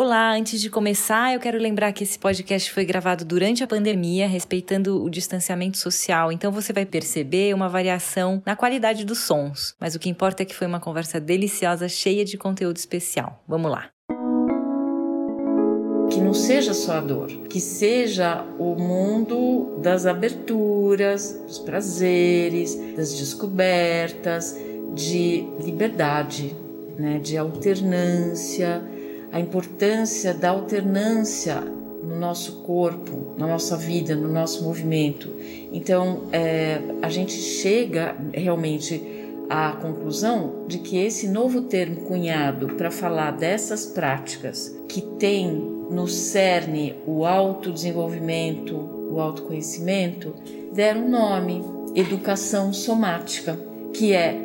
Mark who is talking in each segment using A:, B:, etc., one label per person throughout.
A: Olá, antes de começar, eu quero lembrar que esse podcast foi gravado durante a pandemia, respeitando o distanciamento social, então você vai perceber uma variação na qualidade dos sons. Mas o que importa é que foi uma conversa deliciosa, cheia de conteúdo especial. Vamos lá.
B: Que não seja só a dor, que seja o mundo das aberturas, dos prazeres, das descobertas, de liberdade, né, de alternância a importância da alternância no nosso corpo, na nossa vida, no nosso movimento. Então, é, a gente chega realmente à conclusão de que esse novo termo cunhado para falar dessas práticas que tem no cerne o autodesenvolvimento, o autoconhecimento, deram um nome, educação somática, que é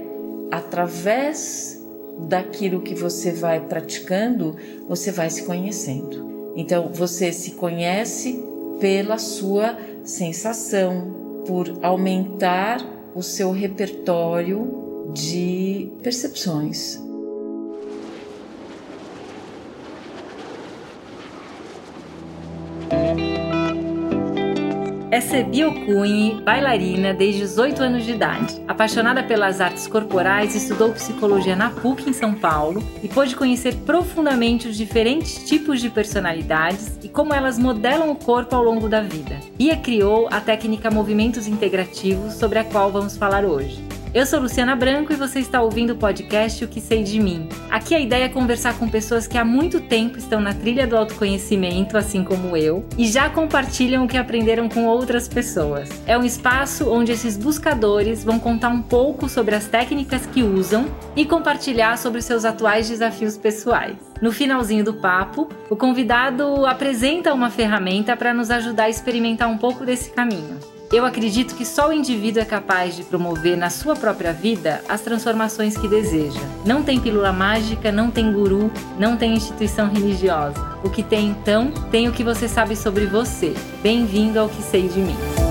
B: através daquilo que você vai praticando, você vai se conhecendo. Então, você se conhece pela sua sensação, por aumentar o seu repertório de percepções.
A: É Bio Cunha, bailarina desde os 8 anos de idade. Apaixonada pelas artes corporais, estudou psicologia na PUC em São Paulo e pôde conhecer profundamente os diferentes tipos de personalidades e como elas modelam o corpo ao longo da vida. Bia criou a técnica Movimentos Integrativos, sobre a qual vamos falar hoje. Eu sou Luciana Branco e você está ouvindo o podcast O que Sei de Mim. Aqui a ideia é conversar com pessoas que há muito tempo estão na trilha do autoconhecimento, assim como eu, e já compartilham o que aprenderam com outras pessoas. É um espaço onde esses buscadores vão contar um pouco sobre as técnicas que usam e compartilhar sobre seus atuais desafios pessoais. No finalzinho do papo, o convidado apresenta uma ferramenta para nos ajudar a experimentar um pouco desse caminho. Eu acredito que só o indivíduo é capaz de promover na sua própria vida as transformações que deseja. Não tem pílula mágica, não tem guru, não tem instituição religiosa. O que tem então, tem o que você sabe sobre você. Bem-vindo ao que sei de mim.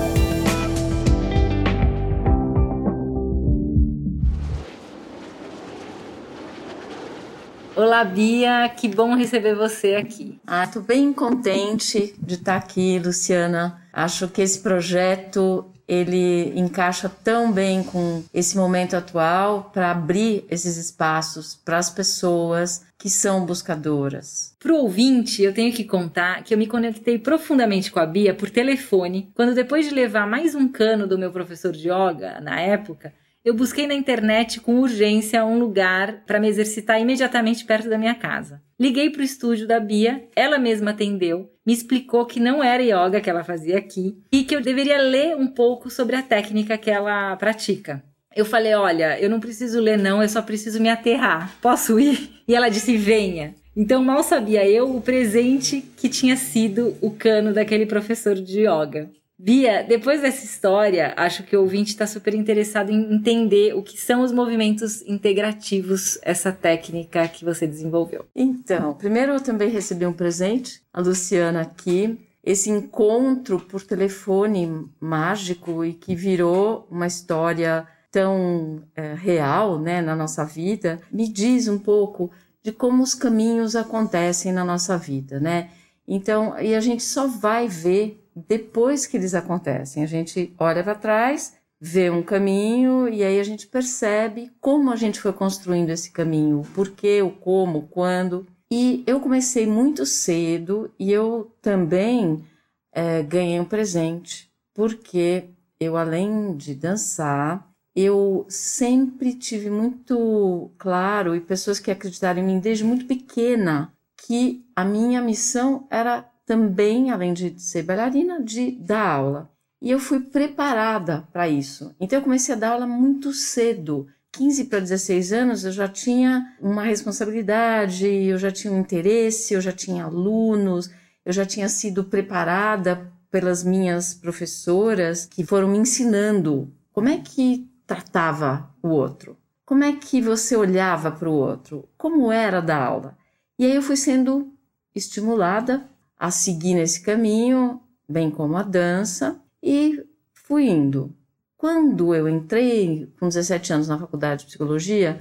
A: Olá, Bia, que bom receber você aqui.
B: Ah, tô bem contente de estar aqui, Luciana. Acho que esse projeto ele encaixa tão bem com esse momento atual para abrir esses espaços para as pessoas que são buscadoras.
A: Para o ouvinte, eu tenho que contar que eu me conectei profundamente com a Bia por telefone, quando depois de levar mais um cano do meu professor de yoga, na época, eu busquei na internet com urgência um lugar para me exercitar imediatamente perto da minha casa. Liguei para o estúdio da Bia, ela mesma atendeu, me explicou que não era yoga que ela fazia aqui e que eu deveria ler um pouco sobre a técnica que ela pratica. Eu falei: Olha, eu não preciso ler, não, eu só preciso me aterrar. Posso ir? E ela disse: Venha. Então mal sabia eu o presente que tinha sido o cano daquele professor de yoga. Bia, depois dessa história, acho que o ouvinte está super interessado em entender o que são os movimentos integrativos, essa técnica que você desenvolveu.
B: Então, primeiro eu também recebi um presente, a Luciana aqui, esse encontro por telefone mágico e que virou uma história tão é, real né, na nossa vida, me diz um pouco de como os caminhos acontecem na nossa vida, né? Então, e a gente só vai ver depois que eles acontecem. A gente olha para trás, vê um caminho e aí a gente percebe como a gente foi construindo esse caminho, o porquê, o como, o quando. E eu comecei muito cedo e eu também é, ganhei um presente, porque eu, além de dançar, eu sempre tive muito claro, e pessoas que acreditaram em mim desde muito pequena, que a minha missão era também, além de ser bailarina, de dar aula. E eu fui preparada para isso. Então eu comecei a dar aula muito cedo. 15 para 16 anos eu já tinha uma responsabilidade, eu já tinha um interesse, eu já tinha alunos, eu já tinha sido preparada pelas minhas professoras que foram me ensinando como é que tratava o outro, como é que você olhava para o outro, como era da aula. E aí eu fui sendo estimulada a seguir nesse caminho, bem como a dança, e fui indo. Quando eu entrei com 17 anos na faculdade de psicologia,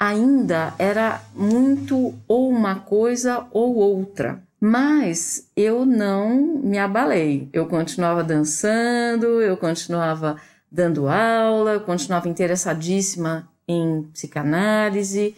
B: ainda era muito ou uma coisa ou outra. Mas eu não me abalei. Eu continuava dançando, eu continuava dando aula, eu continuava interessadíssima em psicanálise.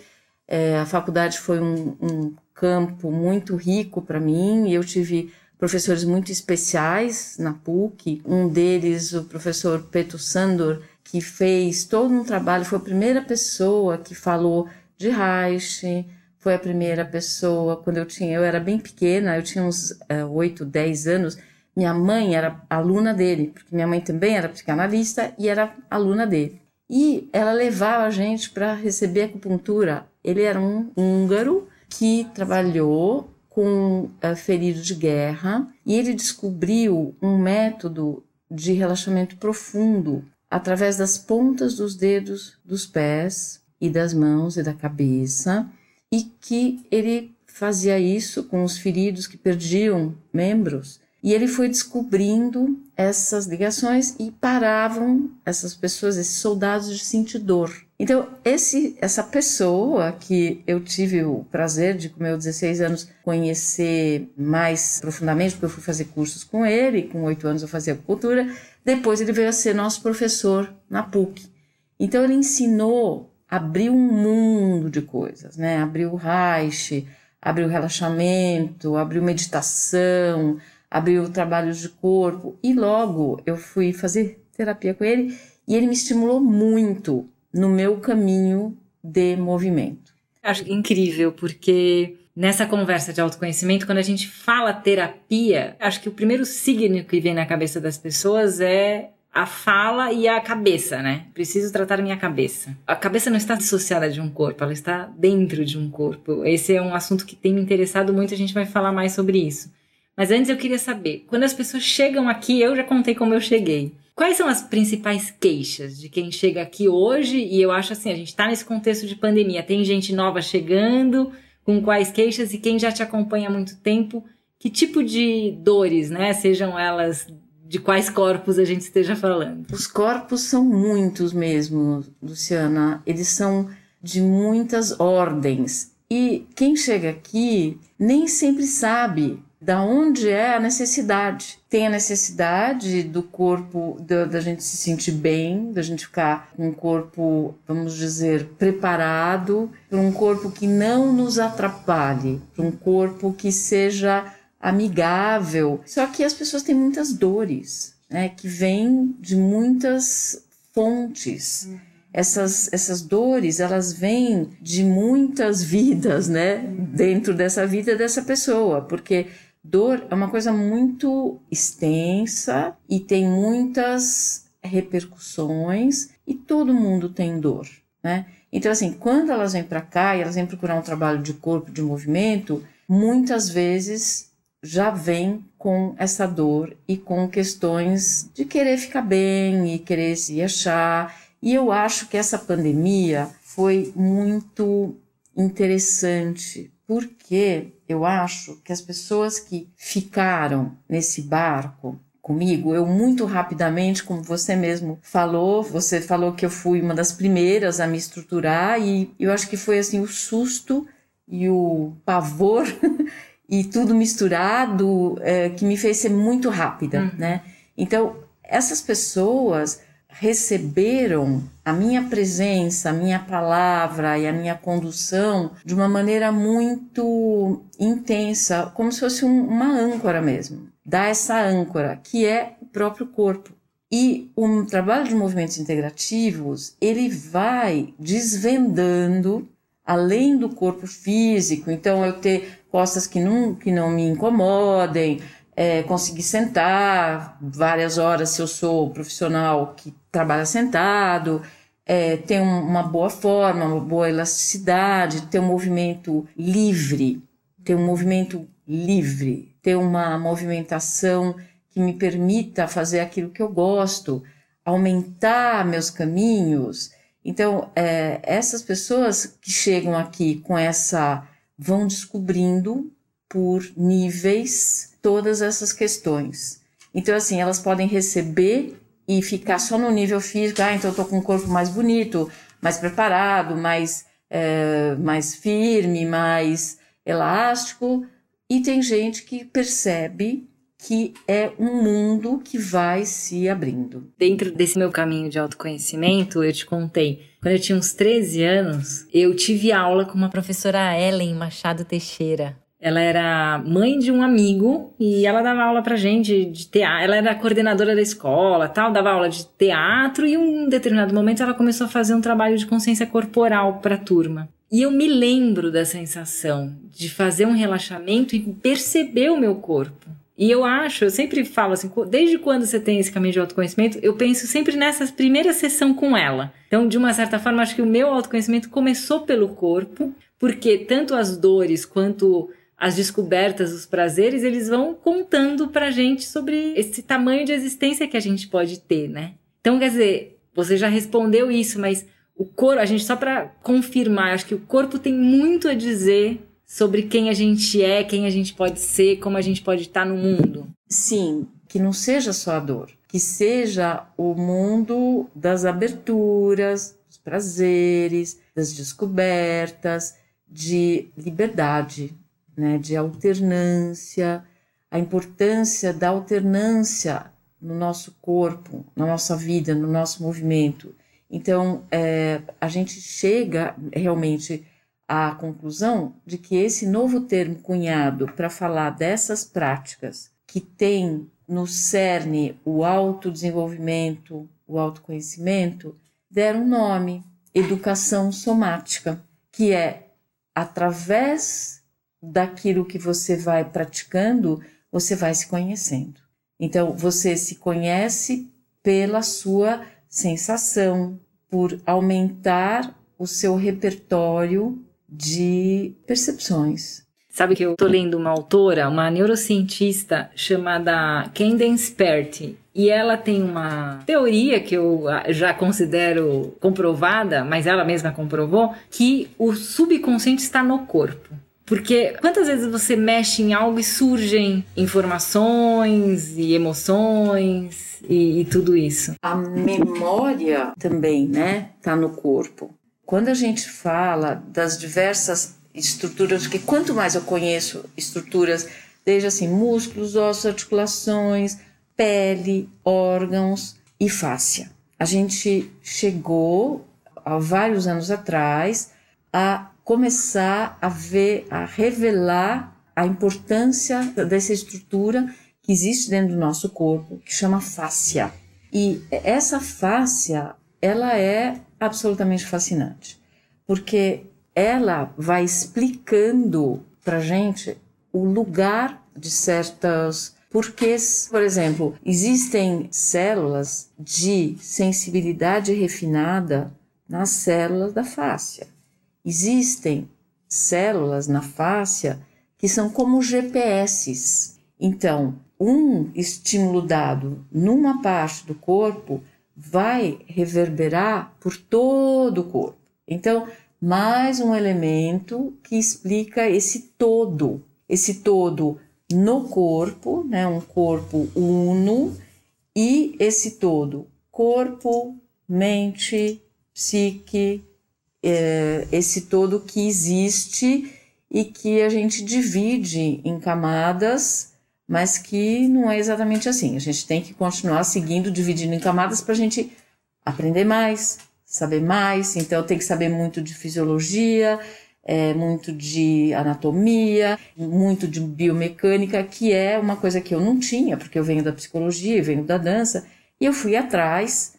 B: É, a faculdade foi um, um campo muito rico para mim eu tive professores muito especiais na PUC. Um deles, o professor Peto Sandor, que fez todo um trabalho, foi a primeira pessoa que falou de Reich, foi a primeira pessoa, quando eu tinha, eu era bem pequena, eu tinha uns uh, 8, 10 anos, minha mãe era aluna dele, porque minha mãe também era psicanalista e era aluna dele. E ela levava a gente para receber acupuntura. Ele era um húngaro que trabalhou com uh, feridos de guerra e ele descobriu um método de relaxamento profundo através das pontas dos dedos dos pés e das mãos e da cabeça, e que ele fazia isso com os feridos que perdiam membros, e ele foi descobrindo essas ligações e paravam essas pessoas, esses soldados de sentir dor. Então, esse, essa pessoa que eu tive o prazer de, com meus 16 anos, conhecer mais profundamente, porque eu fui fazer cursos com ele, com oito anos eu fazia cultura, depois ele veio a ser nosso professor na PUC. Então, ele ensinou, abriu um mundo de coisas, né? Abriu o Reich, abriu relaxamento, abriu meditação, abriu trabalhos de corpo, e logo eu fui fazer terapia com ele e ele me estimulou muito no meu caminho de movimento.
A: Acho incrível, porque nessa conversa de autoconhecimento, quando a gente fala terapia, acho que o primeiro signo que vem na cabeça das pessoas é a fala e a cabeça, né? Preciso tratar minha cabeça. A cabeça não está dissociada de um corpo, ela está dentro de um corpo. Esse é um assunto que tem me interessado muito, a gente vai falar mais sobre isso. Mas antes eu queria saber, quando as pessoas chegam aqui, eu já contei como eu cheguei. Quais são as principais queixas de quem chega aqui hoje? E eu acho assim, a gente está nesse contexto de pandemia, tem gente nova chegando, com quais queixas e quem já te acompanha há muito tempo, que tipo de dores, né? Sejam elas de quais corpos a gente esteja falando.
B: Os corpos são muitos mesmo, Luciana. Eles são de muitas ordens. E quem chega aqui nem sempre sabe da onde é a necessidade. Tem a necessidade do corpo, da, da, gente se sentir bem, da gente ficar com um corpo, vamos dizer, preparado, para um corpo que não nos atrapalhe, para um corpo que seja amigável. Só que as pessoas têm muitas dores, né, que vêm de muitas fontes. Essas, essas dores, elas vêm de muitas vidas, né? Dentro dessa vida dessa pessoa, porque Dor é uma coisa muito extensa e tem muitas repercussões e todo mundo tem dor, né? Então assim, quando elas vêm para cá e elas vêm procurar um trabalho de corpo, de movimento, muitas vezes já vem com essa dor e com questões de querer ficar bem e querer se achar. E eu acho que essa pandemia foi muito interessante porque eu acho que as pessoas que ficaram nesse barco comigo, eu muito rapidamente, como você mesmo falou, você falou que eu fui uma das primeiras a me estruturar e eu acho que foi assim o susto e o pavor e tudo misturado é, que me fez ser muito rápida, uhum. né? Então essas pessoas receberam a minha presença, a minha palavra e a minha condução de uma maneira muito intensa, como se fosse um, uma âncora mesmo. Dá essa âncora, que é o próprio corpo. E o trabalho de movimentos integrativos, ele vai desvendando além do corpo físico, então eu ter costas que não, que não me incomodem, é, conseguir sentar várias horas se eu sou profissional que trabalha sentado, é, ter um, uma boa forma, uma boa elasticidade, ter um movimento livre, ter um movimento livre, ter uma movimentação que me permita fazer aquilo que eu gosto, aumentar meus caminhos. Então, é, essas pessoas que chegam aqui com essa vão descobrindo por níveis todas essas questões. Então, assim, elas podem receber e ficar só no nível físico, ah, então eu tô com um corpo mais bonito, mais preparado, mais é, mais firme, mais elástico, e tem gente que percebe que é um mundo que vai se abrindo.
A: Dentro desse meu caminho de autoconhecimento, eu te contei, quando eu tinha uns 13 anos, eu tive aula com uma professora Ellen Machado Teixeira. Ela era mãe de um amigo e ela dava aula pra gente de teatro. Ela era coordenadora da escola, tal, dava aula de teatro e em um determinado momento ela começou a fazer um trabalho de consciência corporal para a turma. E eu me lembro da sensação de fazer um relaxamento e perceber o meu corpo. E eu acho, eu sempre falo assim, desde quando você tem esse caminho de autoconhecimento, eu penso sempre nessa primeira sessão com ela. Então, de uma certa forma, acho que o meu autoconhecimento começou pelo corpo, porque tanto as dores quanto as descobertas, os prazeres, eles vão contando pra gente sobre esse tamanho de existência que a gente pode ter, né? Então, quer dizer, você já respondeu isso, mas o corpo, a gente só para confirmar, acho que o corpo tem muito a dizer sobre quem a gente é, quem a gente pode ser, como a gente pode estar no mundo.
B: Sim, que não seja só a dor, que seja o mundo das aberturas, dos prazeres, das descobertas, de liberdade, né, de alternância, a importância da alternância no nosso corpo, na nossa vida, no nosso movimento. Então, é, a gente chega realmente à conclusão de que esse novo termo cunhado para falar dessas práticas que tem no cerne o autodesenvolvimento, o autoconhecimento, deram um nome, educação somática, que é através daquilo que você vai praticando, você vai se conhecendo. Então, você se conhece pela sua sensação, por aumentar o seu repertório de percepções.
A: Sabe que eu tô lendo uma autora, uma neurocientista chamada Candace Pert, e ela tem uma teoria que eu já considero comprovada, mas ela mesma comprovou, que o subconsciente está no corpo. Porque quantas vezes você mexe em algo e surgem informações e emoções e, e tudo isso?
B: A memória também, né, tá no corpo. Quando a gente fala das diversas estruturas, que quanto mais eu conheço estruturas, desde assim músculos, ossos, articulações, pele, órgãos e fáscia. A gente chegou há vários anos atrás a começar a ver, a revelar a importância dessa estrutura que existe dentro do nosso corpo, que chama fáscia. E essa fáscia, ela é absolutamente fascinante, porque ela vai explicando para gente o lugar de certas porquês. Por exemplo, existem células de sensibilidade refinada nas células da fáscia. Existem células na fáscia que são como GPS. Então, um estímulo dado numa parte do corpo vai reverberar por todo o corpo. Então, mais um elemento que explica esse todo, esse todo no corpo, né, um corpo uno, e esse todo, corpo, mente, psique, é, esse todo que existe e que a gente divide em camadas, mas que não é exatamente assim. A gente tem que continuar seguindo, dividindo em camadas para a gente aprender mais, saber mais. Então, tem que saber muito de fisiologia, é, muito de anatomia, muito de biomecânica, que é uma coisa que eu não tinha, porque eu venho da psicologia, venho da dança, e eu fui atrás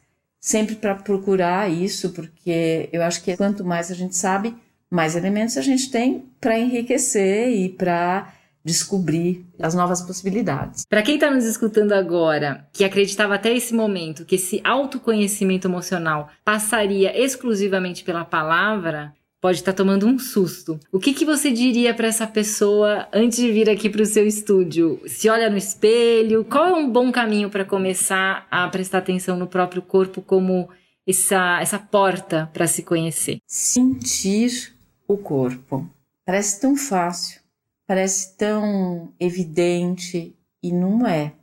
B: sempre para procurar isso, porque eu acho que quanto mais a gente sabe, mais elementos a gente tem para enriquecer e para descobrir as novas possibilidades.
A: Para quem está nos escutando agora, que acreditava até esse momento que esse autoconhecimento emocional passaria exclusivamente pela palavra, pode estar tá tomando um susto. O que, que você diria para essa pessoa antes de vir aqui para o seu estúdio? Se olha no espelho, qual é um bom caminho para começar a prestar atenção no próprio corpo como essa, essa porta para se conhecer?
B: Sentir o corpo. Parece tão fácil, parece tão evidente e não é.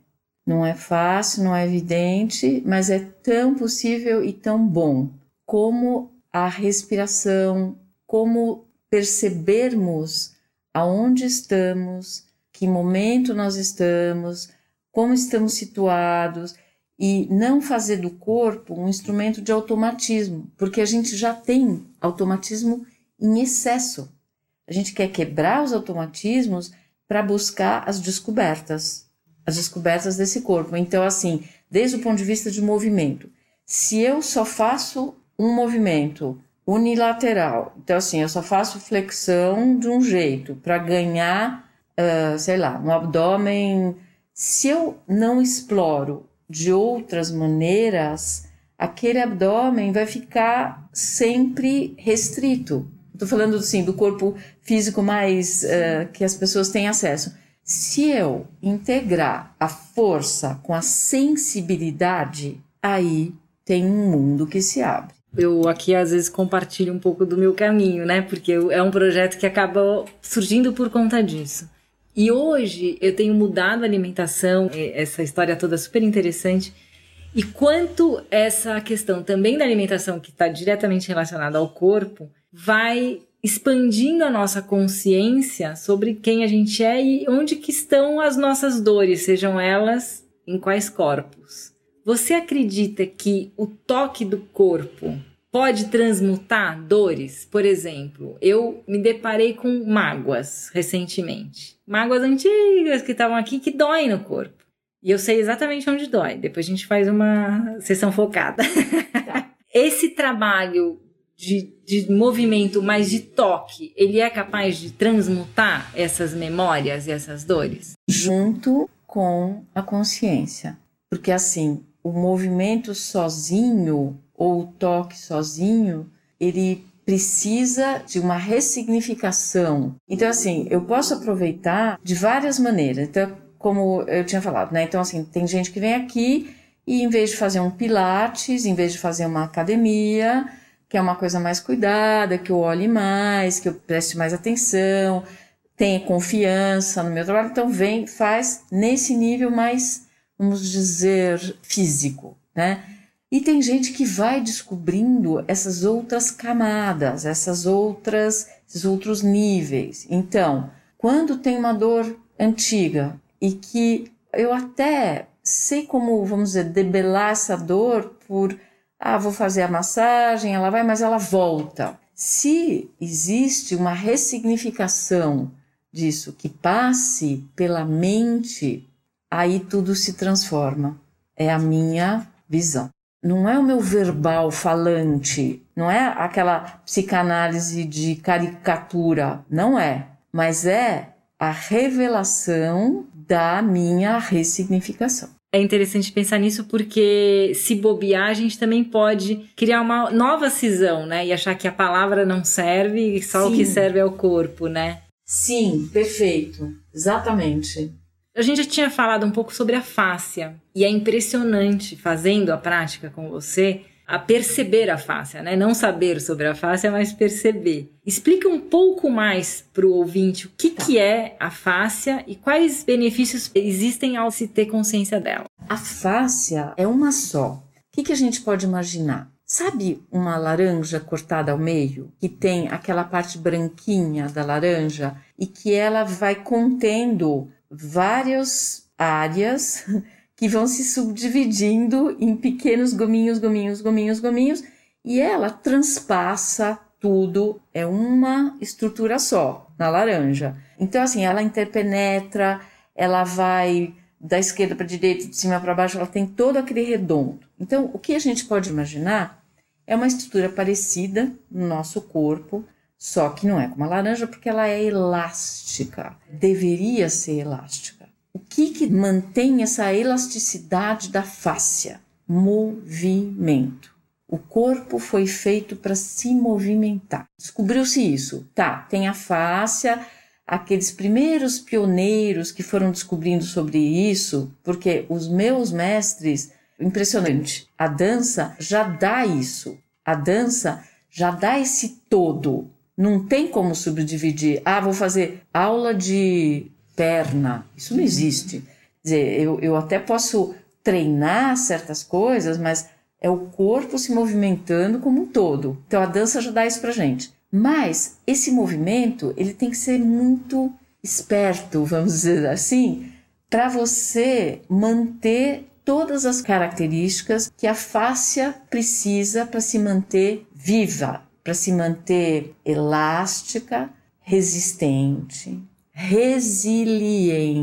B: Não é fácil, não é evidente, mas é tão possível e tão bom como a respiração, como percebermos aonde estamos, que momento nós estamos, como estamos situados e não fazer do corpo um instrumento de automatismo, porque a gente já tem automatismo em excesso. A gente quer quebrar os automatismos para buscar as descobertas, as descobertas desse corpo. Então, assim, desde o ponto de vista de movimento, se eu só faço um movimento unilateral, então, assim, eu só faço flexão de um jeito para ganhar, uh, sei lá, um abdômen. Se eu não exploro de outras maneiras, aquele abdômen vai ficar sempre restrito. Estou falando assim do corpo físico mais uh, que as pessoas têm acesso. Se eu integrar a força com a sensibilidade, aí tem um mundo que se abre.
A: Eu aqui às vezes compartilho um pouco do meu caminho, né? Porque é um projeto que acaba surgindo por conta disso. E hoje eu tenho mudado a alimentação, essa história toda super interessante. E quanto essa questão também da alimentação, que está diretamente relacionada ao corpo, vai expandindo a nossa consciência sobre quem a gente é e onde que estão as nossas dores, sejam elas em quais corpos. Você acredita que o toque do corpo pode transmutar dores? Por exemplo, eu me deparei com mágoas recentemente. Mágoas antigas que estavam aqui que doem no corpo. E eu sei exatamente onde dói. Depois a gente faz uma sessão focada. Tá. Esse trabalho de, de movimento, mas de toque, ele é capaz de transmutar essas memórias e essas dores?
B: Junto com a consciência. Porque assim, o movimento sozinho ou o toque sozinho, ele precisa de uma ressignificação. Então, assim, eu posso aproveitar de várias maneiras. Então, como eu tinha falado, né? Então, assim, tem gente que vem aqui e em vez de fazer um pilates, em vez de fazer uma academia, que é uma coisa mais cuidada, que eu olhe mais, que eu preste mais atenção, tenha confiança no meu trabalho, então vem, faz nesse nível mais, vamos dizer, físico, né? E tem gente que vai descobrindo essas outras camadas, essas outras, esses outros níveis. Então, quando tem uma dor antiga e que eu até sei como, vamos dizer, debelar essa dor por, ah, vou fazer a massagem, ela vai, mas ela volta. Se existe uma ressignificação disso que passe pela mente, aí tudo se transforma. É a minha visão não é o meu verbal falante, não é aquela psicanálise de caricatura, não é, mas é a revelação da minha ressignificação.
A: É interessante pensar nisso porque se bobear, a gente também pode criar uma nova cisão, né? E achar que a palavra não serve e só Sim. o que serve é o corpo, né?
B: Sim, perfeito. Exatamente.
A: A gente já tinha falado um pouco sobre a fáscia e é impressionante fazendo a prática com você a perceber a fáscia, né? Não saber sobre a fáscia, mas perceber. Explica um pouco mais para o ouvinte o que, tá. que é a fáscia e quais benefícios existem ao se ter consciência dela.
B: A fáscia é uma só. O que, que a gente pode imaginar? Sabe uma laranja cortada ao meio, que tem aquela parte branquinha da laranja e que ela vai contendo várias áreas que vão se subdividindo em pequenos gominhos, gominhos, gominhos, gominhos, e ela transpassa tudo, é uma estrutura só na laranja. Então, assim, ela interpenetra, ela vai da esquerda para a direita, de cima para baixo, ela tem todo aquele redondo. Então, o que a gente pode imaginar é uma estrutura parecida no nosso corpo, só que não é como a laranja porque ela é elástica. Deveria ser elástica. O que, que mantém essa elasticidade da fáscia? Movimento. O corpo foi feito para se movimentar. Descobriu-se isso. Tá, tem a fáscia, aqueles primeiros pioneiros que foram descobrindo sobre isso, porque os meus mestres, impressionante, a dança já dá isso. A dança já dá esse todo. Não tem como subdividir. Ah, vou fazer aula de perna. Isso não existe. Quer dizer, eu, eu até posso treinar certas coisas, mas é o corpo se movimentando como um todo. Então a dança já dá isso pra gente. Mas esse movimento, ele tem que ser muito esperto, vamos dizer assim, para você manter todas as características que a fáscia precisa para se manter viva, para se manter elástica, resistente, resiliente,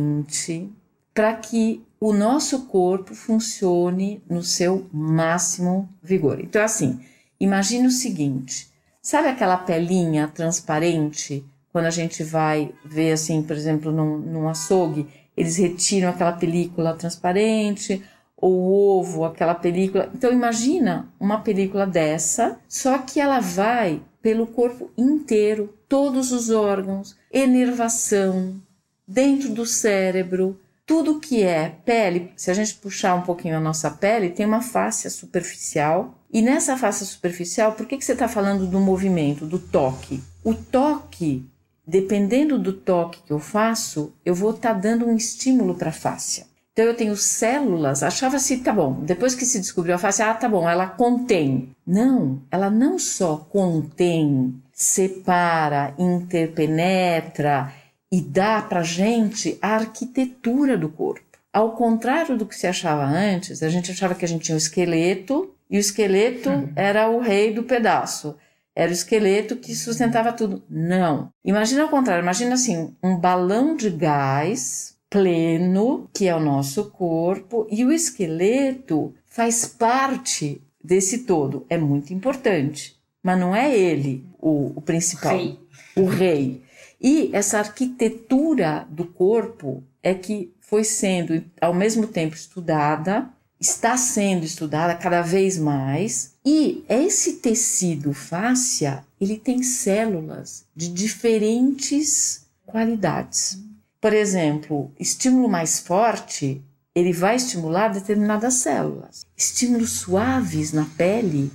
B: para que o nosso corpo funcione no seu máximo vigor. Então, assim, imagine o seguinte: sabe aquela pelinha transparente quando a gente vai ver, assim, por exemplo, num, num açougue, eles retiram aquela película transparente, ou o ovo, aquela película. Então imagina uma película dessa, só que ela vai pelo corpo inteiro, todos os órgãos, enervação, dentro do cérebro, tudo que é pele. Se a gente puxar um pouquinho a nossa pele, tem uma face superficial. E nessa face superficial, por que, que você está falando do movimento, do toque? O toque dependendo do toque que eu faço, eu vou estar tá dando um estímulo para a face. Então eu tenho células, achava-se, tá bom, depois que se descobriu a face, ah, tá bom, ela contém. Não, ela não só contém, separa, interpenetra e dá pra gente a arquitetura do corpo. Ao contrário do que se achava antes, a gente achava que a gente tinha um esqueleto e o esqueleto uhum. era o rei do pedaço. Era o esqueleto que sustentava tudo. Não. Imagina ao contrário, imagina assim, um balão de gás pleno, que é o nosso corpo, e o esqueleto faz parte desse todo. É muito importante, mas não é ele o, o principal,
A: rei.
B: o rei. E essa arquitetura do corpo é que foi sendo ao mesmo tempo estudada, está sendo estudada cada vez mais, e esse tecido fáscia, ele tem células de diferentes qualidades. Por exemplo, estímulo mais forte, ele vai estimular determinadas células. Estímulos suaves na pele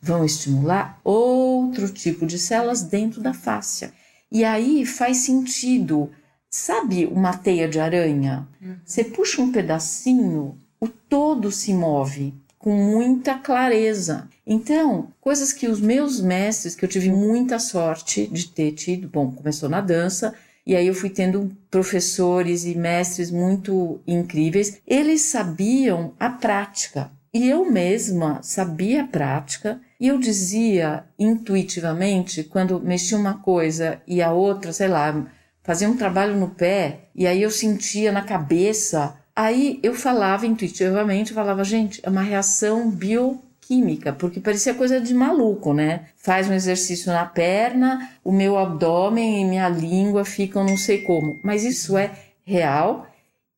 B: vão estimular outro tipo de células dentro da fáscia. E aí faz sentido, sabe uma teia de aranha? Uhum. Você puxa um pedacinho, o todo se move com muita clareza. Então, coisas que os meus mestres, que eu tive muita sorte de ter tido, bom, começou na dança, e aí eu fui tendo professores e mestres muito incríveis. Eles sabiam a prática. E eu mesma sabia a prática e eu dizia intuitivamente, quando mexia uma coisa e a outra, sei lá, fazia um trabalho no pé, e aí eu sentia na cabeça, aí eu falava intuitivamente, falava, gente, é uma reação bio química, porque parecia coisa de maluco, né? Faz um exercício na perna, o meu abdômen e minha língua ficam não sei como. Mas isso é real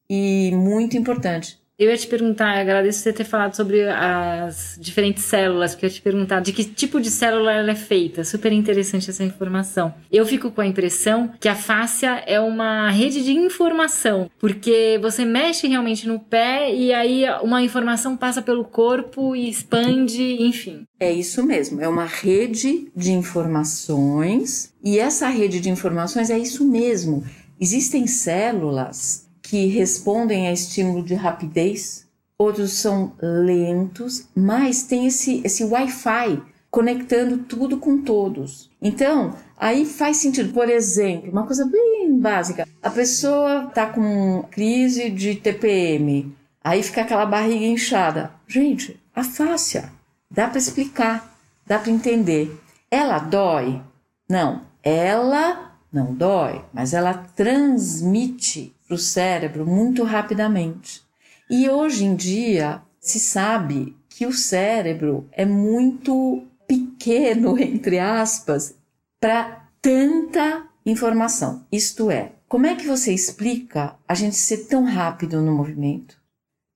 B: e muito importante.
A: Eu ia te perguntar, agradeço você ter falado sobre as diferentes células, porque eu ia te perguntar de que tipo de célula ela é feita. Super interessante essa informação. Eu fico com a impressão que a fáscia é uma rede de informação, porque você mexe realmente no pé e aí uma informação passa pelo corpo e expande, enfim.
B: É isso mesmo, é uma rede de informações e essa rede de informações é isso mesmo. Existem células que respondem a estímulo de rapidez, outros são lentos, mas tem esse, esse Wi-Fi conectando tudo com todos. Então, aí faz sentido. Por exemplo, uma coisa bem básica: a pessoa está com crise de TPM, aí fica aquela barriga inchada. Gente, a fáscia, dá para explicar, dá para entender. Ela dói? Não, ela não dói, mas ela transmite para o cérebro muito rapidamente. E hoje em dia se sabe que o cérebro é muito pequeno, entre aspas, para tanta informação. Isto é, como é que você explica a gente ser tão rápido no movimento?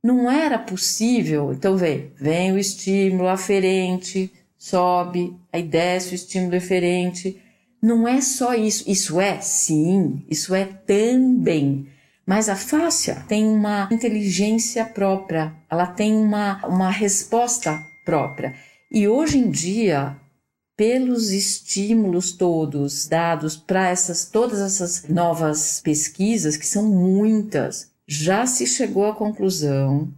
B: Não era possível. Então, vê, vem o estímulo aferente, sobe, aí desce o estímulo eferente. Não é só isso. Isso é, sim, isso é também. Mas a fáscia tem uma inteligência própria, ela tem uma, uma resposta própria. E hoje em dia, pelos estímulos todos dados para essas todas essas novas pesquisas, que são muitas, já se chegou à conclusão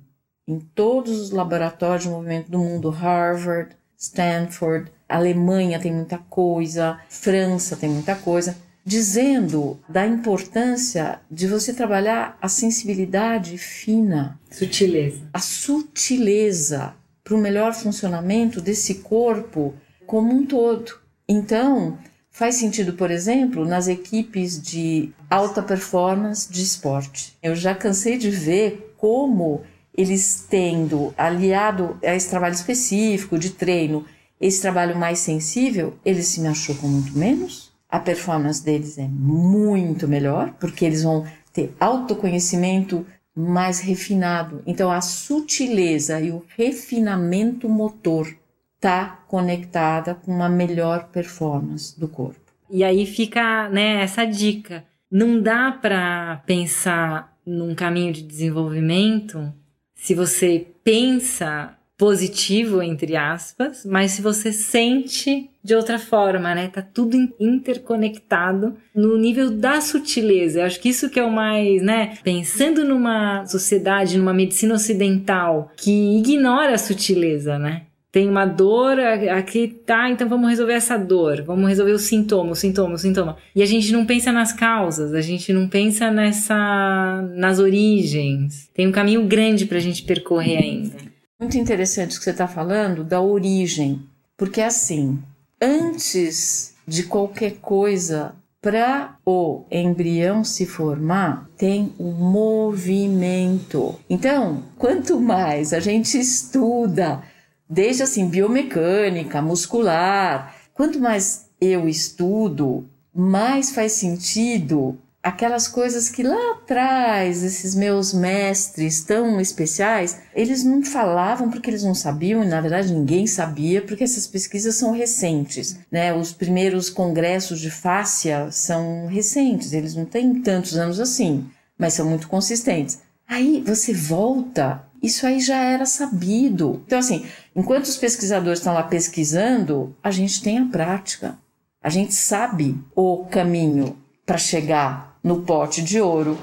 B: em todos os laboratórios de movimento do mundo, Harvard, Stanford, Alemanha tem muita coisa, França tem muita coisa, dizendo da importância de você trabalhar a sensibilidade fina,
A: sutileza,
B: a sutileza para o melhor funcionamento desse corpo como um todo. Então, faz sentido, por exemplo, nas equipes de alta performance de esporte. Eu já cansei de ver como eles tendo aliado a esse trabalho específico de treino, esse trabalho mais sensível, eles se machucam muito menos, a performance deles é muito melhor, porque eles vão ter autoconhecimento mais refinado. Então a sutileza e o refinamento motor tá conectada com uma melhor performance do corpo.
A: E aí fica, né, essa dica. Não dá para pensar num caminho de desenvolvimento se você pensa positivo, entre aspas, mas se você sente de outra forma, né? Tá tudo interconectado no nível da sutileza. Eu acho que isso que é o mais, né? Pensando numa sociedade, numa medicina ocidental que ignora a sutileza, né? Tem uma dor aqui, tá? Então vamos resolver essa dor, vamos resolver o sintoma, o sintoma, o sintoma. E a gente não pensa nas causas, a gente não pensa nessa, nas origens. Tem um caminho grande para a gente percorrer ainda.
B: Muito interessante o que você está falando da origem, porque assim, antes de qualquer coisa, para o embrião se formar, tem o um movimento. Então, quanto mais a gente estuda desde assim biomecânica, muscular. Quanto mais eu estudo, mais faz sentido aquelas coisas que lá atrás esses meus mestres tão especiais, eles não falavam porque eles não sabiam e na verdade ninguém sabia porque essas pesquisas são recentes, né? Os primeiros congressos de fáscia são recentes, eles não têm tantos anos assim, mas são muito consistentes. Aí você volta isso aí já era sabido. Então, assim, enquanto os pesquisadores estão lá pesquisando, a gente tem a prática. A gente sabe o caminho para chegar no pote de ouro.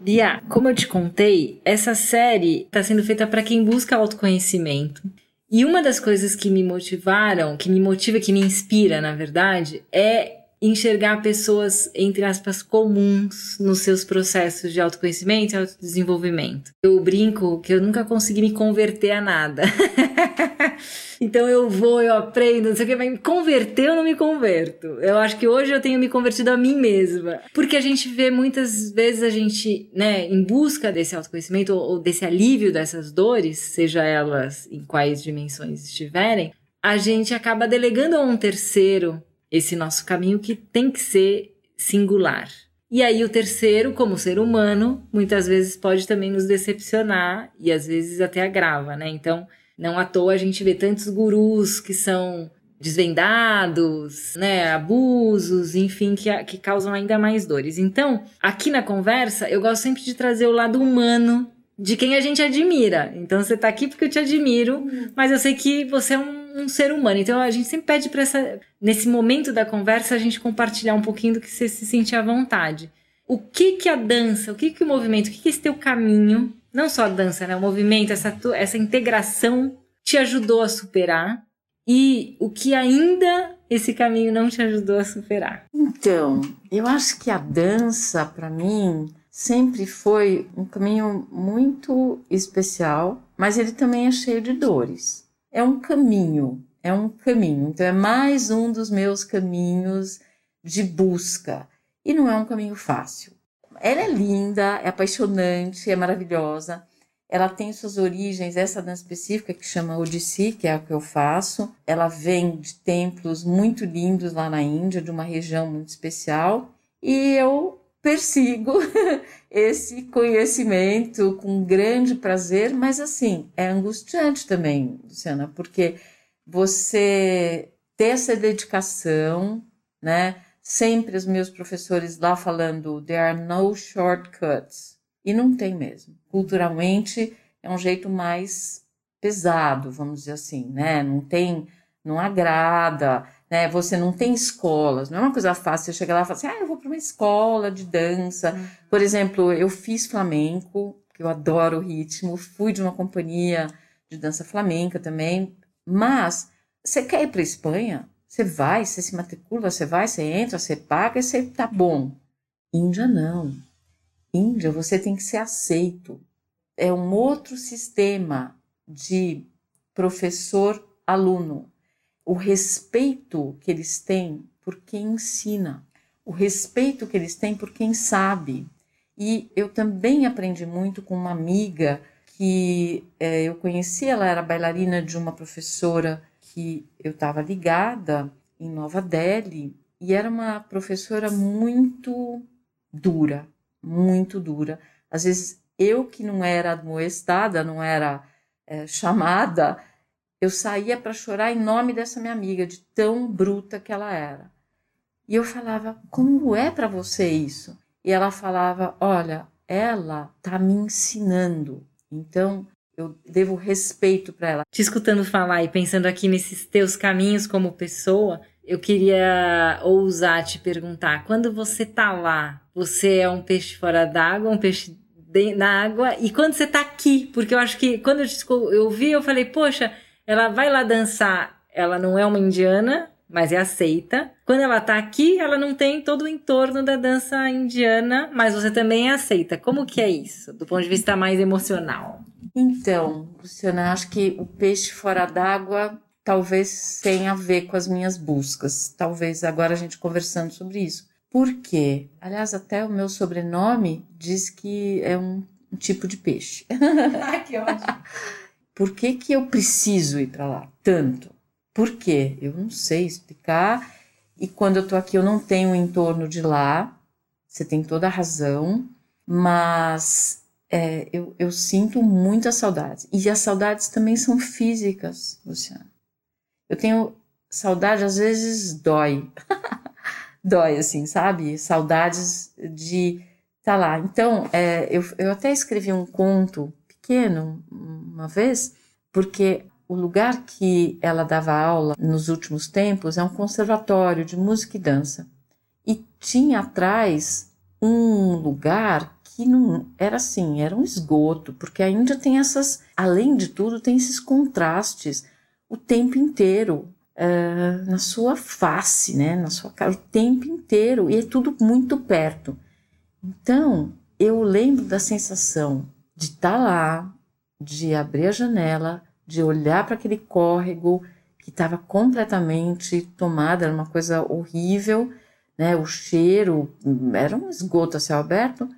A: Bia, como eu te contei, essa série está sendo feita para quem busca autoconhecimento. E uma das coisas que me motivaram, que me motiva, que me inspira, na verdade, é enxergar pessoas, entre aspas, comuns nos seus processos de autoconhecimento e autodesenvolvimento. Eu brinco que eu nunca consegui me converter a nada. então eu vou, eu aprendo, não sei o que, mas me converter eu não me converto. Eu acho que hoje eu tenho me convertido a mim mesma. Porque a gente vê muitas vezes a gente, né, em busca desse autoconhecimento ou desse alívio dessas dores, seja elas em quais dimensões estiverem, a gente acaba delegando a um terceiro esse nosso caminho que tem que ser singular. E aí o terceiro, como ser humano, muitas vezes pode também nos decepcionar e às vezes até agrava, né? Então, não à toa a gente vê tantos gurus que são desvendados, né, abusos, enfim, que, que causam ainda mais dores. Então, aqui na conversa, eu gosto sempre de trazer o lado humano de quem a gente admira. Então, você tá aqui porque eu te admiro, mas eu sei que você é um um ser humano. Então a gente sempre pede para essa nesse momento da conversa a gente compartilhar um pouquinho do que você se sentir à vontade. O que que a dança, o que que o movimento, o que que esse teu caminho, não só a dança, né, o movimento, essa essa integração te ajudou a superar e o que ainda esse caminho não te ajudou a superar?
B: Então, eu acho que a dança para mim sempre foi um caminho muito especial, mas ele também é cheio de dores é um caminho, é um caminho. Então é mais um dos meus caminhos de busca. E não é um caminho fácil. Ela é linda, é apaixonante, é maravilhosa. Ela tem suas origens, essa dança específica que chama Odissi, que é a que eu faço. Ela vem de templos muito lindos lá na Índia, de uma região muito especial. E eu persigo esse conhecimento com grande prazer, mas assim, é angustiante também, Luciana, porque você ter essa dedicação, né? Sempre os meus professores lá falando, there are no shortcuts. E não tem mesmo. Culturalmente é um jeito mais pesado, vamos dizer assim, né? Não tem, não agrada né? Você não tem escolas, não é uma coisa fácil você chegar lá e falar assim, ah, eu vou para uma escola de dança. Uhum. Por exemplo, eu fiz flamenco, que eu adoro o ritmo, fui de uma companhia de dança flamenca também. Mas você quer ir para Espanha? Você vai, você se matricula, você vai, você entra, você paga e você tá bom. Índia não. Índia você tem que ser aceito. É um outro sistema de professor-aluno. O respeito que eles têm por quem ensina, o respeito que eles têm por quem sabe. E eu também aprendi muito com uma amiga que é, eu conheci, ela era bailarina de uma professora que eu estava ligada em Nova Delhi e era uma professora muito dura, muito dura. Às vezes eu que não era admoestada, não era é, chamada, eu saía para chorar em nome dessa minha amiga, de tão bruta que ela era. E eu falava: Como é para você isso? E ela falava: Olha, ela tá me ensinando. Então eu devo respeito para ela.
A: Te escutando falar e pensando aqui nesses teus caminhos como pessoa, eu queria ousar te perguntar: quando você tá lá, você é um peixe fora d'água, um peixe na água, e quando você tá aqui? Porque eu acho que quando eu, te, eu eu falei: poxa, ela vai lá dançar, ela não é uma indiana, mas é aceita. Quando ela tá aqui, ela não tem todo o entorno da dança indiana, mas você também é aceita. Como que é isso, do ponto de vista mais emocional?
B: Então, Luciana, acho que o peixe fora d'água talvez tenha a ver com as minhas buscas. Talvez agora a gente conversando sobre isso. Por quê? Aliás, até o meu sobrenome diz que é um, um tipo de peixe.
A: ah, que ótimo.
B: Por que, que eu preciso ir para lá tanto? Por quê? Eu não sei explicar. E quando eu tô aqui, eu não tenho o entorno de lá. Você tem toda a razão. Mas é, eu, eu sinto muitas saudades. E as saudades também são físicas, Luciana. Eu tenho saudade, às vezes dói. dói, assim, sabe? Saudades de tá lá. Então, é, eu, eu até escrevi um conto pequeno uma vez, porque o lugar que ela dava aula nos últimos tempos é um conservatório de música e dança. E tinha atrás um lugar que não era assim, era um esgoto, porque a Índia tem essas, além de tudo, tem esses contrastes o tempo inteiro. Uh, na sua face, né, na sua cara, o tempo inteiro, e é tudo muito perto. Então, eu lembro da sensação de estar tá lá, de abrir a janela, de olhar para aquele córrego que estava completamente tomado, era uma coisa horrível, né? O cheiro era um esgoto a céu aberto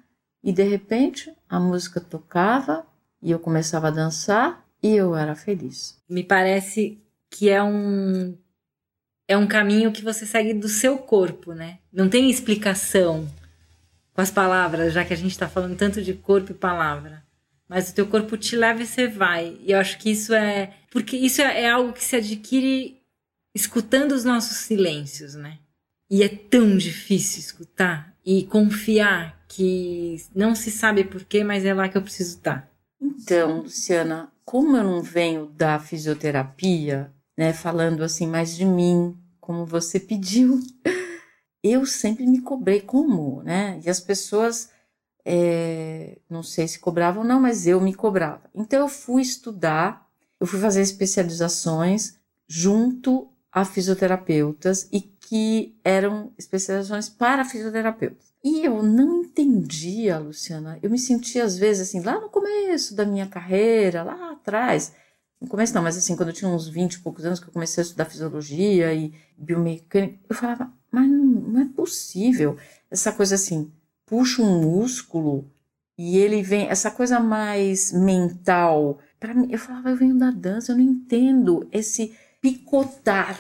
B: e de repente a música tocava e eu começava a dançar e eu era feliz.
A: Me parece que é um é um caminho que você segue do seu corpo, né? Não tem explicação com as palavras, já que a gente está falando tanto de corpo e palavra mas o teu corpo te leva e você vai. E eu acho que isso é. Porque isso é, é algo que se adquire escutando os nossos silêncios, né? E é tão difícil escutar e confiar que não se sabe porquê, mas é lá que eu preciso estar.
B: Então, Luciana, como eu não venho da fisioterapia, né, falando assim mais de mim, como você pediu, eu sempre me cobrei como, né? E as pessoas é, não sei se cobrava ou não, mas eu me cobrava. Então eu fui estudar, eu fui fazer especializações junto a fisioterapeutas e que eram especializações para fisioterapeutas. E eu não entendia, Luciana. Eu me sentia às vezes assim, lá no começo da minha carreira, lá atrás. No começo não, mas assim, quando eu tinha uns 20 e poucos anos que eu comecei a estudar fisiologia e biomecânica, eu falava, mas não, não é possível. Essa coisa assim, puxa um músculo e ele vem, essa coisa mais mental. Para mim, eu falava, eu venho da dança, eu não entendo esse picotar,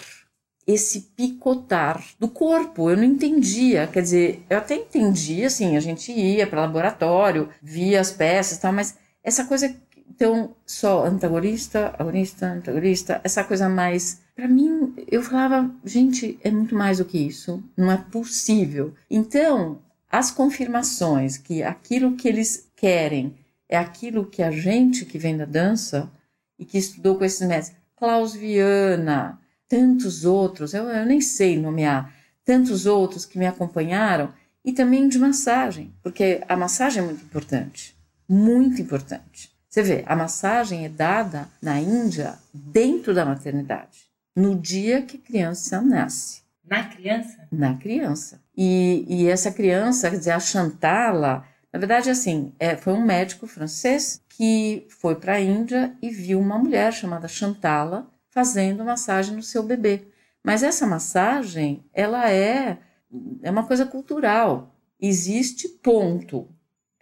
B: esse picotar do corpo. Eu não entendia, quer dizer, eu até entendia, assim, a gente ia para laboratório, via as peças, tal, mas essa coisa então só antagonista, agonista, antagonista, essa coisa mais para mim, eu falava, gente, é muito mais do que isso, não é possível. Então, as confirmações que aquilo que eles querem é aquilo que a gente que vem da dança e que estudou com esses mestres, Klaus Viana, tantos outros, eu, eu nem sei nomear, tantos outros que me acompanharam, e também de massagem, porque a massagem é muito importante, muito importante. Você vê, a massagem é dada na Índia dentro da maternidade, no dia que a criança nasce.
A: Na criança?
B: Na criança. E, e essa criança, quer dizer, a Chantala, na verdade, assim, é, foi um médico francês que foi para a Índia e viu uma mulher chamada Chantala fazendo massagem no seu bebê. Mas essa massagem, ela é, é uma coisa cultural. Existe ponto.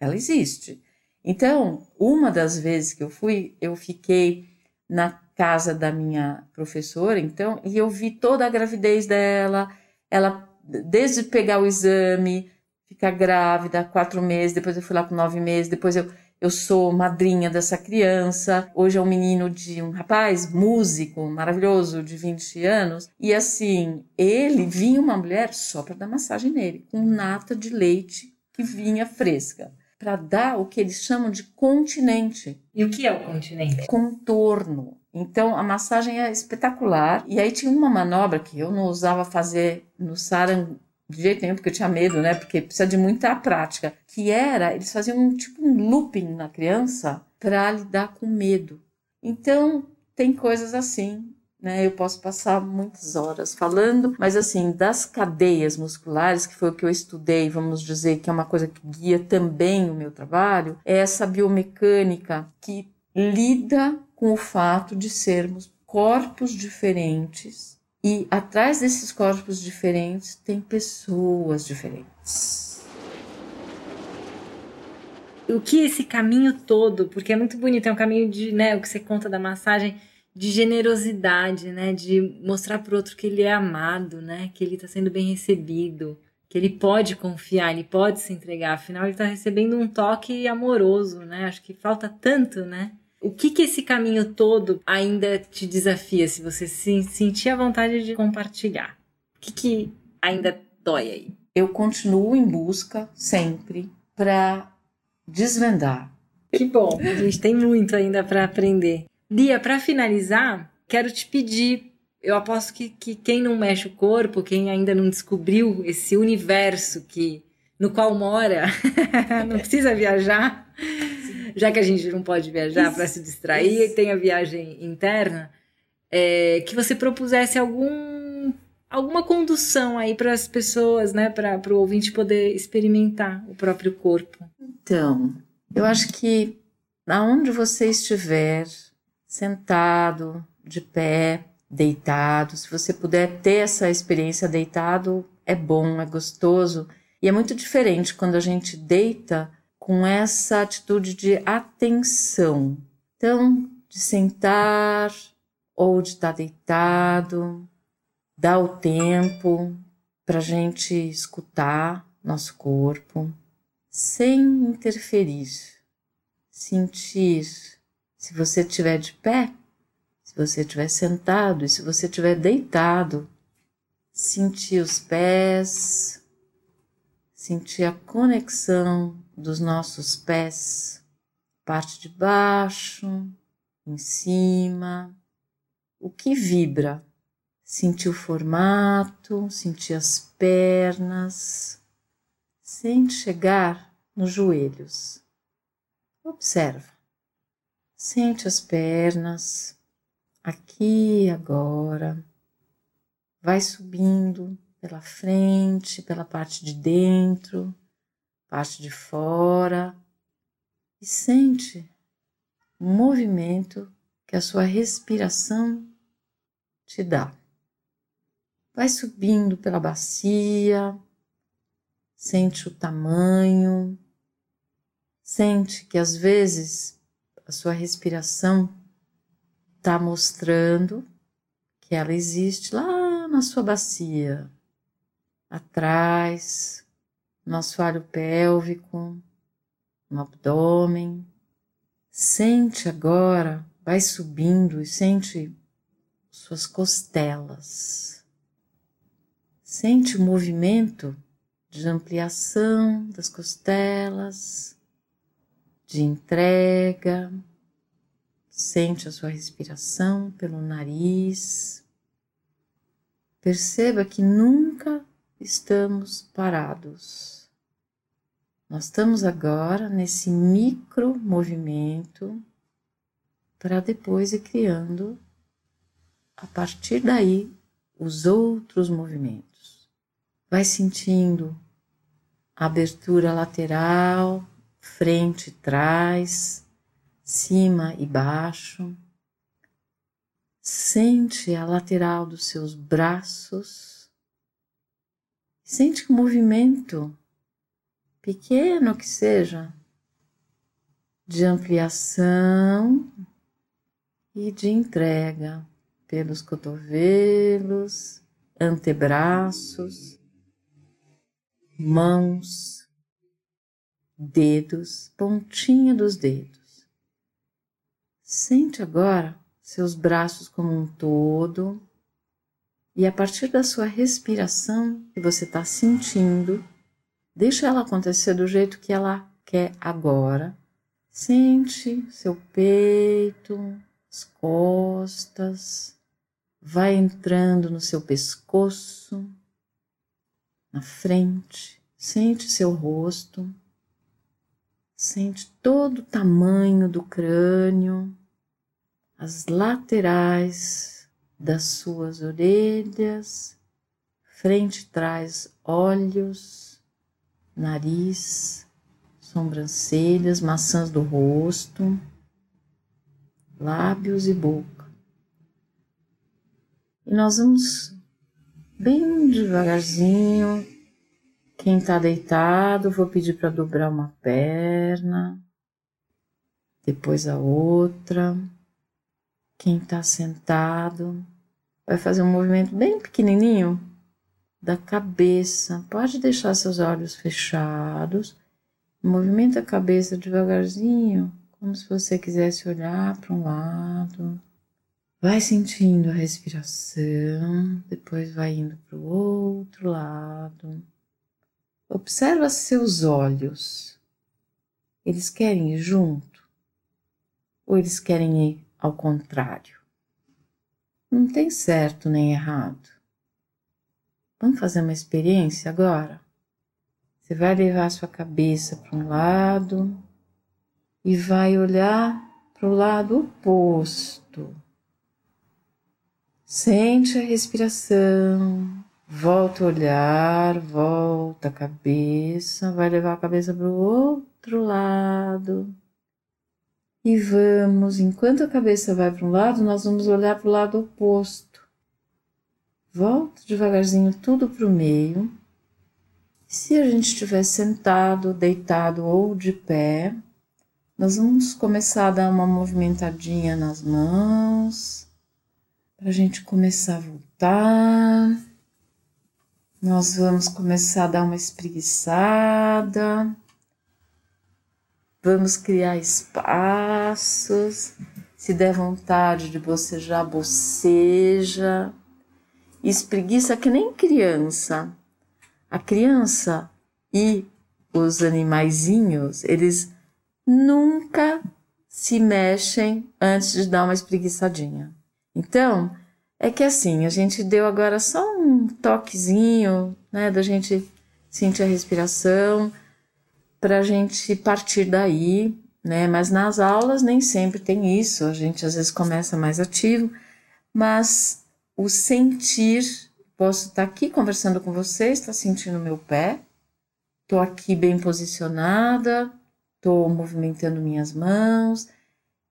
B: Ela existe. Então, uma das vezes que eu fui, eu fiquei na casa da minha professora, então, e eu vi toda a gravidez dela, ela desde pegar o exame, ficar grávida, quatro meses, depois eu fui lá com nove meses, depois eu, eu sou madrinha dessa criança, hoje é um menino de um rapaz, músico, maravilhoso, de 20 anos, e assim, ele vinha uma mulher só para dar massagem nele, com nata de leite que vinha fresca para dar o que eles chamam de continente.
A: E o que é o continente?
B: Contorno. Então a massagem é espetacular. E aí tinha uma manobra que eu não usava fazer no sarang de jeito nenhum, porque eu tinha medo, né? Porque precisa de muita prática. Que era, eles faziam um tipo um looping na criança para lidar com medo. Então tem coisas assim né? Eu posso passar muitas horas falando, mas assim, das cadeias musculares, que foi o que eu estudei, vamos dizer que é uma coisa que guia também o meu trabalho, é essa biomecânica que lida com o fato de sermos corpos diferentes e atrás desses corpos diferentes tem pessoas diferentes.
A: O que esse caminho todo, porque é muito bonito, é um caminho de, né, o que você conta da massagem, de generosidade, né? De mostrar para o outro que ele é amado, né? Que ele está sendo bem recebido, que ele pode confiar, ele pode se entregar. Afinal, ele está recebendo um toque amoroso, né? Acho que falta tanto, né? O que que esse caminho todo ainda te desafia, se você se sentir a vontade de compartilhar? O que que ainda dói aí?
B: Eu continuo em busca sempre para desvendar.
A: Que bom, a gente tem muito ainda para aprender. Lia, para finalizar, quero te pedir. Eu aposto que, que quem não mexe o corpo, quem ainda não descobriu esse universo que no qual mora, não precisa viajar, já que a gente não pode viajar para se distrair e tem a viagem interna, é, que você propusesse algum, alguma condução aí para as pessoas, né, para o ouvinte poder experimentar o próprio corpo.
B: Então, eu acho que aonde você estiver, sentado, de pé, deitado. Se você puder ter essa experiência deitado, é bom, é gostoso. E é muito diferente quando a gente deita com essa atitude de atenção. Então, de sentar ou de estar deitado, dá o tempo para a gente escutar nosso corpo sem interferir, sentir se você estiver de pé, se você estiver sentado e se você estiver deitado, sentir os pés, sentir a conexão dos nossos pés, parte de baixo, em cima, o que vibra, sentir o formato, sentir as pernas, sem chegar nos joelhos. Observa. Sente as pernas aqui agora. Vai subindo pela frente, pela parte de dentro, parte de fora e sente o movimento que a sua respiração te dá. Vai subindo pela bacia, sente o tamanho, sente que às vezes a sua respiração está mostrando que ela existe lá na sua bacia, atrás, no assoalho pélvico, no abdômen. Sente agora, vai subindo e sente suas costelas. Sente o movimento de ampliação das costelas de entrega. Sente a sua respiração pelo nariz. Perceba que nunca estamos parados. Nós estamos agora nesse micro movimento para depois ir criando, a partir daí, os outros movimentos. Vai sentindo a abertura lateral, frente e trás, cima e baixo. Sente a lateral dos seus braços. Sente o movimento, pequeno que seja, de ampliação e de entrega pelos cotovelos, antebraços, mãos, dedos, pontinha dos dedos. Sente agora seus braços como um todo e a partir da sua respiração que você está sentindo, deixa ela acontecer do jeito que ela quer agora. Sente seu peito, as costas, vai entrando no seu pescoço, na frente, sente seu rosto, sente todo o tamanho do crânio, as laterais das suas orelhas, frente e trás, olhos, nariz, sobrancelhas, maçãs do rosto, lábios e boca. E nós vamos bem devagarzinho. Quem está deitado, vou pedir para dobrar uma perna, depois a outra. Quem está sentado vai fazer um movimento bem pequenininho da cabeça. Pode deixar seus olhos fechados. Movimenta a cabeça devagarzinho, como se você quisesse olhar para um lado Vai sentindo a respiração, depois vai indo para o outro lado. Observa seus olhos. Eles querem ir junto ou eles querem ir ao contrário? Não tem certo nem errado. Vamos fazer uma experiência agora? Você vai levar a sua cabeça para um lado e vai olhar para o lado oposto. Sente a respiração, volta o olhar, volta a cabeça, vai levar a cabeça para o outro lado. E vamos, enquanto a cabeça vai para um lado, nós vamos olhar para o lado oposto. Volta devagarzinho tudo para o meio. Se a gente estiver sentado, deitado ou de pé, nós vamos começar a dar uma movimentadinha nas mãos para a gente começar a voltar. Nós vamos começar a dar uma espreguiçada. Vamos criar espaços. Se der vontade de bocejar, boceja. Espreguiça que nem criança. A criança e os animaizinhos, eles nunca se mexem antes de dar uma espreguiçadinha. Então, é que assim, a gente deu agora só um toquezinho, né, da gente sentir a respiração, para a gente partir daí, né, mas nas aulas nem sempre tem isso, a gente às vezes começa mais ativo, mas o sentir, posso estar tá aqui conversando com você, está sentindo meu pé, estou aqui bem posicionada, estou movimentando minhas mãos,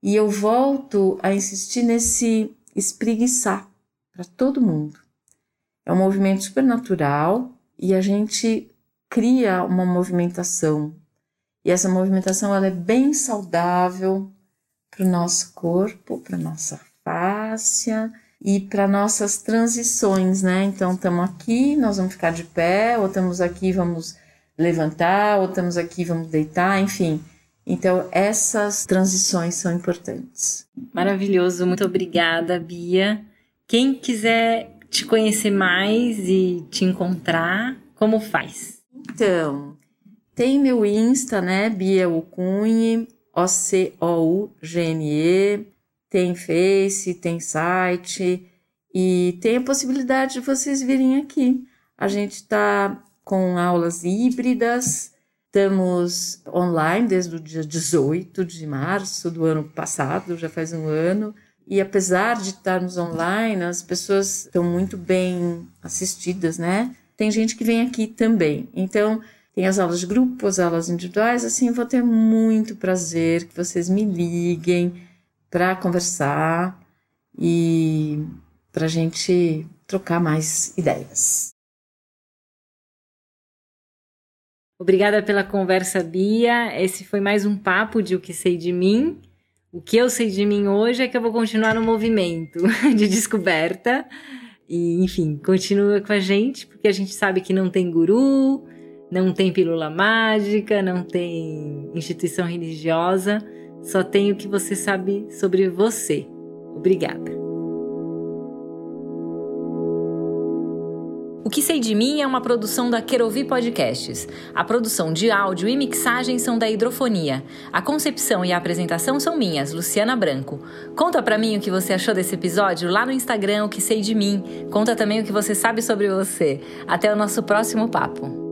B: e eu volto a insistir nesse espreguiçar para todo mundo. É um movimento super natural e a gente cria uma movimentação. E essa movimentação ela é bem saudável para o nosso corpo, para nossa fáscia e para nossas transições, né? Então estamos aqui, nós vamos ficar de pé, ou estamos aqui, vamos levantar, ou estamos aqui, vamos deitar, enfim então, essas transições são importantes.
A: Maravilhoso, muito obrigada, Bia. Quem quiser te conhecer mais e te encontrar, como faz?
B: Então, tem meu Insta, né? Bia Ocunhe, O-C-O-U-G-N-E. Tem Face, tem site e tem a possibilidade de vocês virem aqui. A gente está com aulas híbridas Estamos online desde o dia 18 de março do ano passado, já faz um ano. E apesar de estarmos online, as pessoas estão muito bem assistidas, né? Tem gente que vem aqui também. Então, tem as aulas de grupo, as aulas individuais. Assim, eu vou ter muito prazer que vocês me liguem para conversar e para a gente trocar mais ideias.
A: Obrigada pela conversa, Bia. Esse foi mais um papo de O que sei de mim. O que eu sei de mim hoje é que eu vou continuar no movimento de descoberta. E, enfim, continua com a gente, porque a gente sabe que não tem guru, não tem pílula mágica, não tem instituição religiosa, só tem o que você sabe sobre você. Obrigada. O que sei de mim é uma produção da Querovi Podcasts. A produção de áudio e mixagem são da Hidrofonia. A concepção e a apresentação são minhas, Luciana Branco. Conta pra mim o que você achou desse episódio lá no Instagram, o que sei de mim. Conta também o que você sabe sobre você. Até o nosso próximo papo.